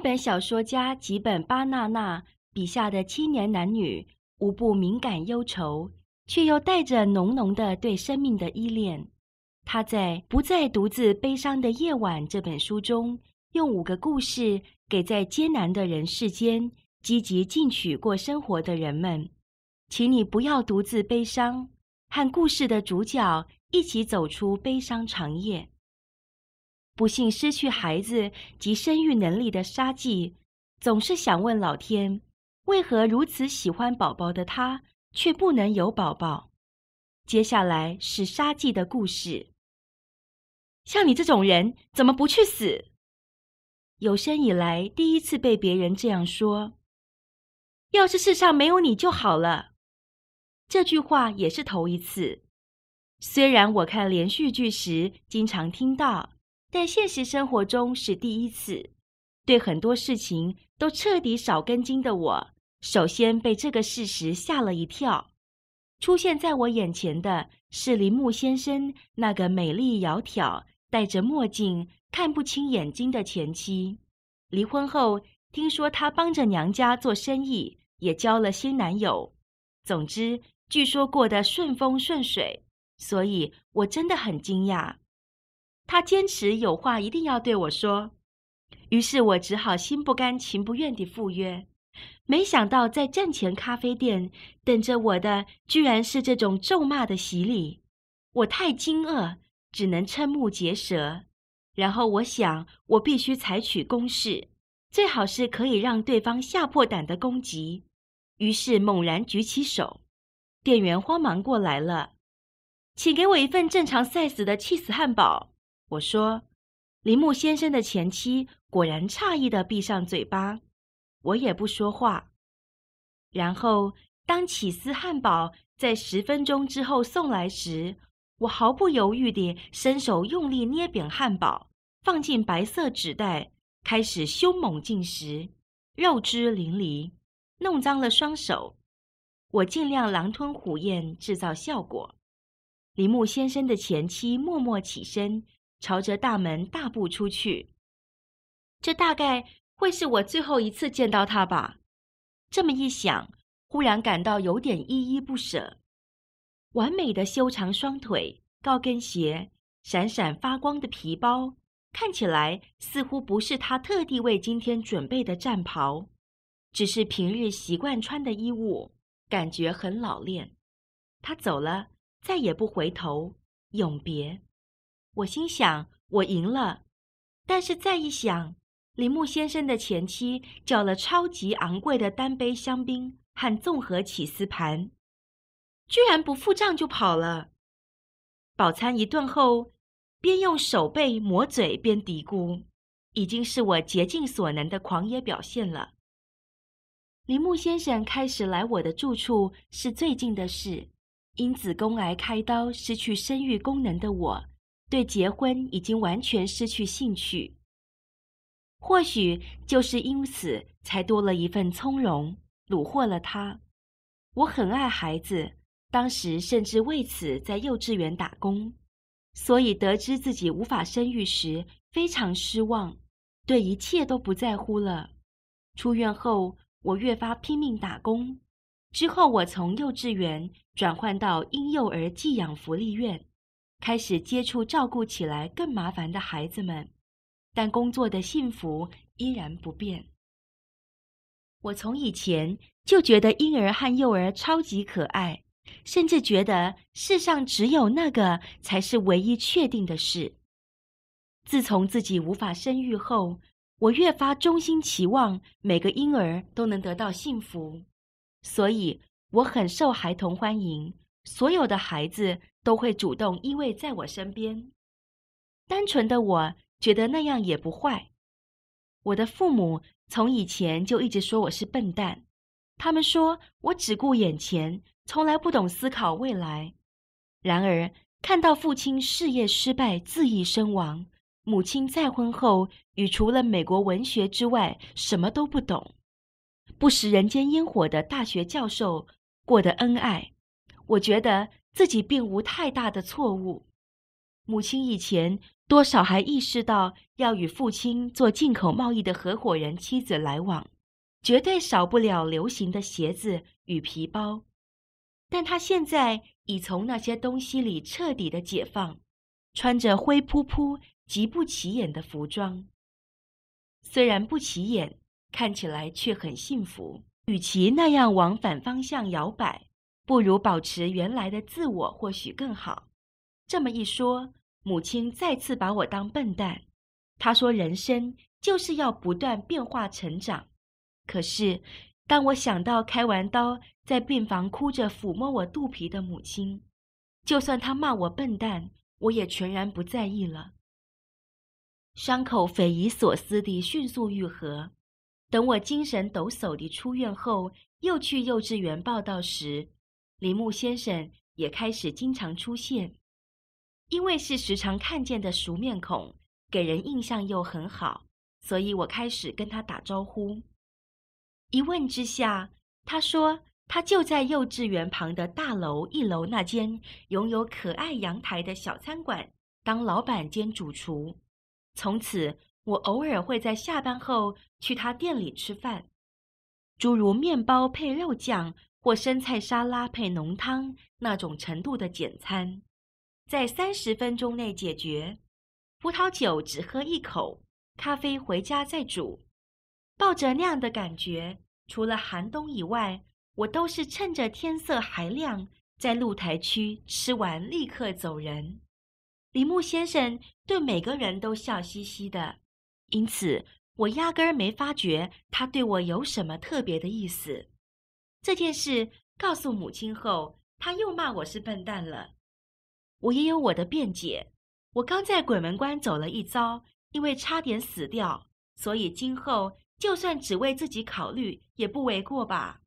本小说家吉本芭娜娜笔下的青年男女，无不敏感忧愁，却又带着浓浓的对生命的依恋。他在《不再独自悲伤的夜晚》这本书中，用五个故事给在艰难的人世间积极进取过生活的人们，请你不要独自悲伤，和故事的主角一起走出悲伤长夜。不幸失去孩子及生育能力的沙纪，总是想问老天：为何如此喜欢宝宝的他，却不能有宝宝？接下来是沙纪的故事。像你这种人，怎么不去死？有生以来第一次被别人这样说。要是世上没有你就好了。这句话也是头一次。虽然我看连续剧时经常听到。但现实生活中是第一次，对很多事情都彻底少根筋的我，首先被这个事实吓了一跳。出现在我眼前的是铃木先生那个美丽窈窕、戴着墨镜、看不清眼睛的前妻。离婚后，听说他帮着娘家做生意，也交了新男友。总之，据说过得顺风顺水，所以我真的很惊讶。他坚持有话一定要对我说，于是我只好心不甘情不愿地赴约。没想到在站前咖啡店等着我的，居然是这种咒骂的洗礼。我太惊愕，只能瞠目结舌。然后我想，我必须采取攻势，最好是可以让对方吓破胆的攻击。于是猛然举起手，店员慌忙过来了，请给我一份正常 size 的 cheese 汉堡。我说：“铃木先生的前妻果然诧异地闭上嘴巴，我也不说话。然后，当起司汉堡在十分钟之后送来时，我毫不犹豫地伸手用力捏扁汉堡，放进白色纸袋，开始凶猛进食，肉汁淋漓，弄脏了双手。我尽量狼吞虎咽，制造效果。铃木先生的前妻默默起身。”朝着大门大步出去，这大概会是我最后一次见到他吧。这么一想，忽然感到有点依依不舍。完美的修长双腿、高跟鞋、闪闪发光的皮包，看起来似乎不是他特地为今天准备的战袍，只是平日习惯穿的衣物，感觉很老练。他走了，再也不回头，永别。我心想，我赢了，但是再一想，铃木先生的前妻叫了超级昂贵的单杯香槟和综合起司盘，居然不付账就跑了。饱餐一顿后，边用手背抹嘴边嘀咕，已经是我竭尽所能的狂野表现了。铃木先生开始来我的住处是最近的事，因子宫癌开刀失去生育功能的我。对结婚已经完全失去兴趣，或许就是因此才多了一份从容，虏获了他。我很爱孩子，当时甚至为此在幼稚园打工，所以得知自己无法生育时非常失望，对一切都不在乎了。出院后，我越发拼命打工。之后，我从幼稚园转换到婴幼儿寄养福利院。开始接触照顾起来更麻烦的孩子们，但工作的幸福依然不变。我从以前就觉得婴儿和幼儿超级可爱，甚至觉得世上只有那个才是唯一确定的事。自从自己无法生育后，我越发衷心期望每个婴儿都能得到幸福，所以我很受孩童欢迎。所有的孩子都会主动依偎在我身边。单纯的我觉得那样也不坏。我的父母从以前就一直说我是笨蛋，他们说我只顾眼前，从来不懂思考未来。然而，看到父亲事业失败、自缢身亡，母亲再婚后与除了美国文学之外什么都不懂，不食人间烟火的大学教授过得恩爱。我觉得自己并无太大的错误。母亲以前多少还意识到要与父亲做进口贸易的合伙人妻子来往，绝对少不了流行的鞋子与皮包。但他现在已从那些东西里彻底的解放，穿着灰扑扑、极不起眼的服装。虽然不起眼，看起来却很幸福。与其那样往反方向摇摆，不如保持原来的自我，或许更好。这么一说，母亲再次把我当笨蛋。她说：“人生就是要不断变化成长。”可是，当我想到开完刀在病房哭着抚摸我肚皮的母亲，就算她骂我笨蛋，我也全然不在意了。伤口匪夷所思地迅速愈合。等我精神抖擞地出院后，又去幼稚园报到时，铃木先生也开始经常出现。因为是时常看见的熟面孔，给人印象又很好，所以我开始跟他打招呼。一问之下，他说他就在幼稚园旁的大楼一楼那间拥有可爱阳台的小餐馆当老板兼主厨，从此。我偶尔会在下班后去他店里吃饭，诸如面包配肉酱或生菜沙拉配浓汤那种程度的简餐，在三十分钟内解决。葡萄酒只喝一口，咖啡回家再煮。抱着那样的感觉，除了寒冬以外，我都是趁着天色还亮，在露台区吃完立刻走人。铃木先生对每个人都笑嘻嘻的。因此，我压根儿没发觉他对我有什么特别的意思。这件事告诉母亲后，他又骂我是笨蛋了。我也有我的辩解。我刚在鬼门关走了一遭，因为差点死掉，所以今后就算只为自己考虑，也不为过吧。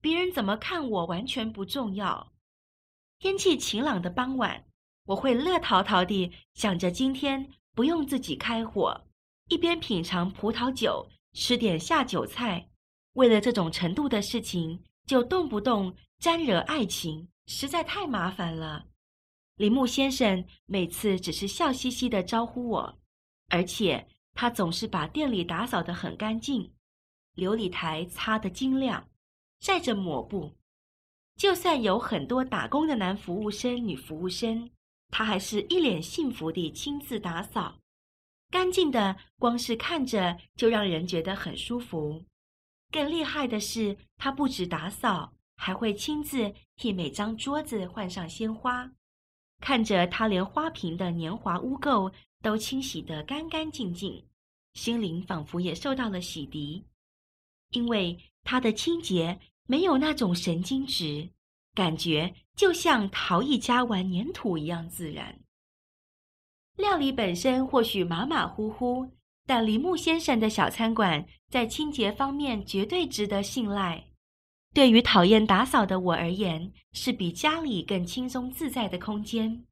别人怎么看我完全不重要。天气晴朗的傍晚，我会乐陶陶地想着今天不用自己开火。一边品尝葡萄酒，吃点下酒菜，为了这种程度的事情，就动不动沾惹爱情，实在太麻烦了。铃木先生每次只是笑嘻嘻地招呼我，而且他总是把店里打扫得很干净，琉璃台擦得晶亮，晒着抹布。就算有很多打工的男服务生、女服务生，他还是一脸幸福地亲自打扫。干净的，光是看着就让人觉得很舒服。更厉害的是，他不止打扫，还会亲自替每张桌子换上鲜花。看着他连花瓶的年华污垢都清洗得干干净净，心灵仿佛也受到了洗涤。因为他的清洁没有那种神经质，感觉就像陶艺家玩粘土一样自然。料理本身或许马马虎虎，但铃木先生的小餐馆在清洁方面绝对值得信赖。对于讨厌打扫的我而言，是比家里更轻松自在的空间。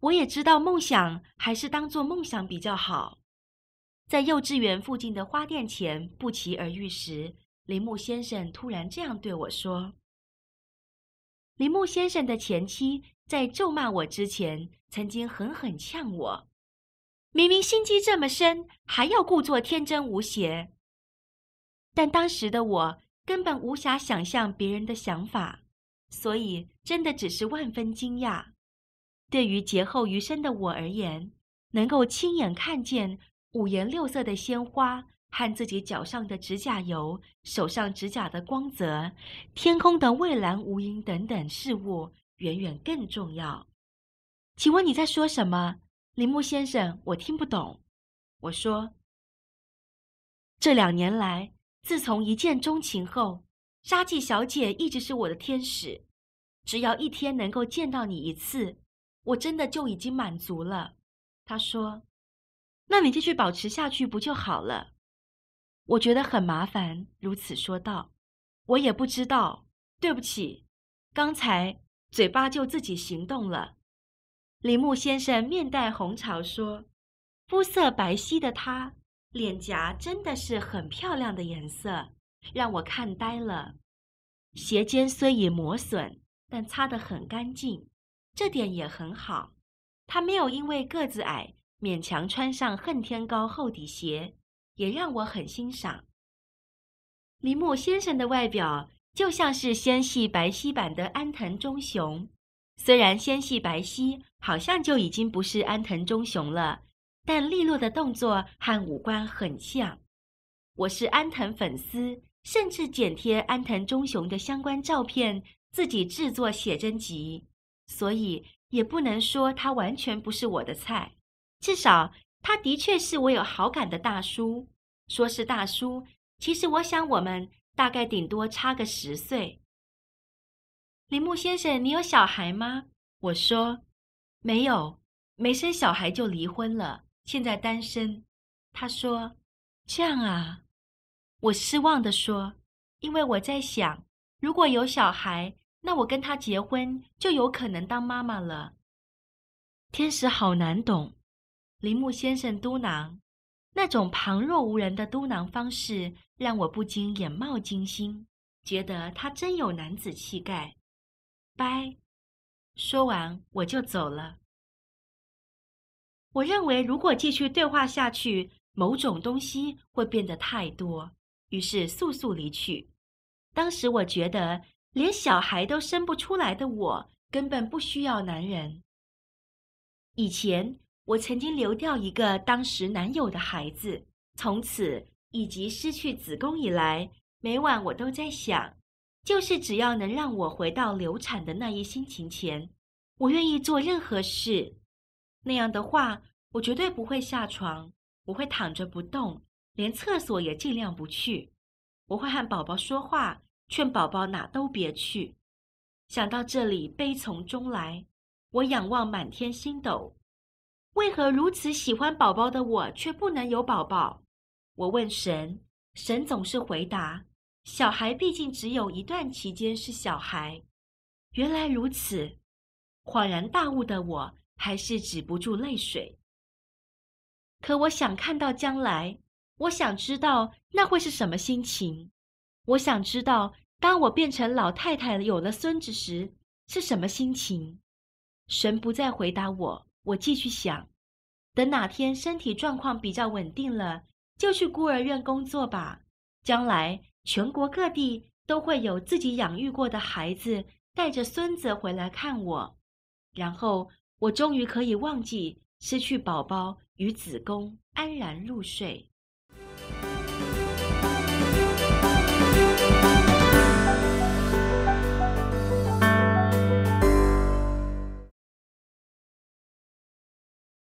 我也知道梦想还是当做梦想比较好。在幼稚园附近的花店前不期而遇时，铃木先生突然这样对我说：“铃木先生的前妻。”在咒骂我之前，曾经狠狠呛我：“明明心机这么深，还要故作天真无邪。”但当时的我根本无暇想象别人的想法，所以真的只是万分惊讶。对于劫后余生的我而言，能够亲眼看见五颜六色的鲜花和自己脚上的指甲油、手上指甲的光泽、天空的蔚蓝无垠等等事物。远远更重要。请问你在说什么，铃木先生？我听不懂。我说，这两年来，自从一见钟情后，纱季小姐一直是我的天使。只要一天能够见到你一次，我真的就已经满足了。他说：“那你继续保持下去不就好了？”我觉得很麻烦，如此说道。我也不知道，对不起，刚才。嘴巴就自己行动了。铃木先生面带红潮说：“肤色白皙的她，脸颊真的是很漂亮的颜色，让我看呆了。鞋尖虽已磨损，但擦得很干净，这点也很好。他没有因为个子矮勉强穿上恨天高厚底鞋，也让我很欣赏。铃木先生的外表就像是纤细白皙版的安藤忠雄，虽然纤细白皙好像就已经不是安藤忠雄了，但利落的动作和五官很像。我是安藤粉丝，甚至剪贴安藤忠雄的相关照片，自己制作写真集，所以也不能说他完全不是我的菜。至少他的确是我有好感的大叔。说是大叔，其实我想我们大概顶多差个十岁。铃木先生，你有小孩吗？我说没有，没生小孩就离婚了，现在单身。他说这样啊。我失望地说：“因为我在想，如果有小孩，那我跟他结婚就有可能当妈妈了。”天使好难懂，铃木先生嘟囔，那种旁若无人的嘟囔方式让我不禁眼冒金星，觉得他真有男子气概。拜，说完我就走了。我认为，如果继续对话下去，某种东西会变得太多。于是速速离去。当时我觉得，连小孩都生不出来的我，根本不需要男人。以前我曾经流掉一个当时男友的孩子，从此以及失去子宫以来，每晚我都在想，就是只要能让我回到流产的那一星期前，我愿意做任何事。那样的话，我绝对不会下床，我会躺着不动。连厕所也尽量不去。我会和宝宝说话，劝宝宝哪都别去。想到这里，悲从中来。我仰望满天星斗，为何如此喜欢宝宝的我却不能有宝宝？我问神，神总是回答：小孩毕竟只有一段期间是小孩。原来如此，恍然大悟的我还是止不住泪水。可我想看到将来。我想知道那会是什么心情。我想知道，当我变成老太太有了孙子时是什么心情。神不再回答我，我继续想：等哪天身体状况比较稳定了，就去孤儿院工作吧。将来全国各地都会有自己养育过的孩子带着孙子回来看我，然后我终于可以忘记失去宝宝与子宫，安然入睡。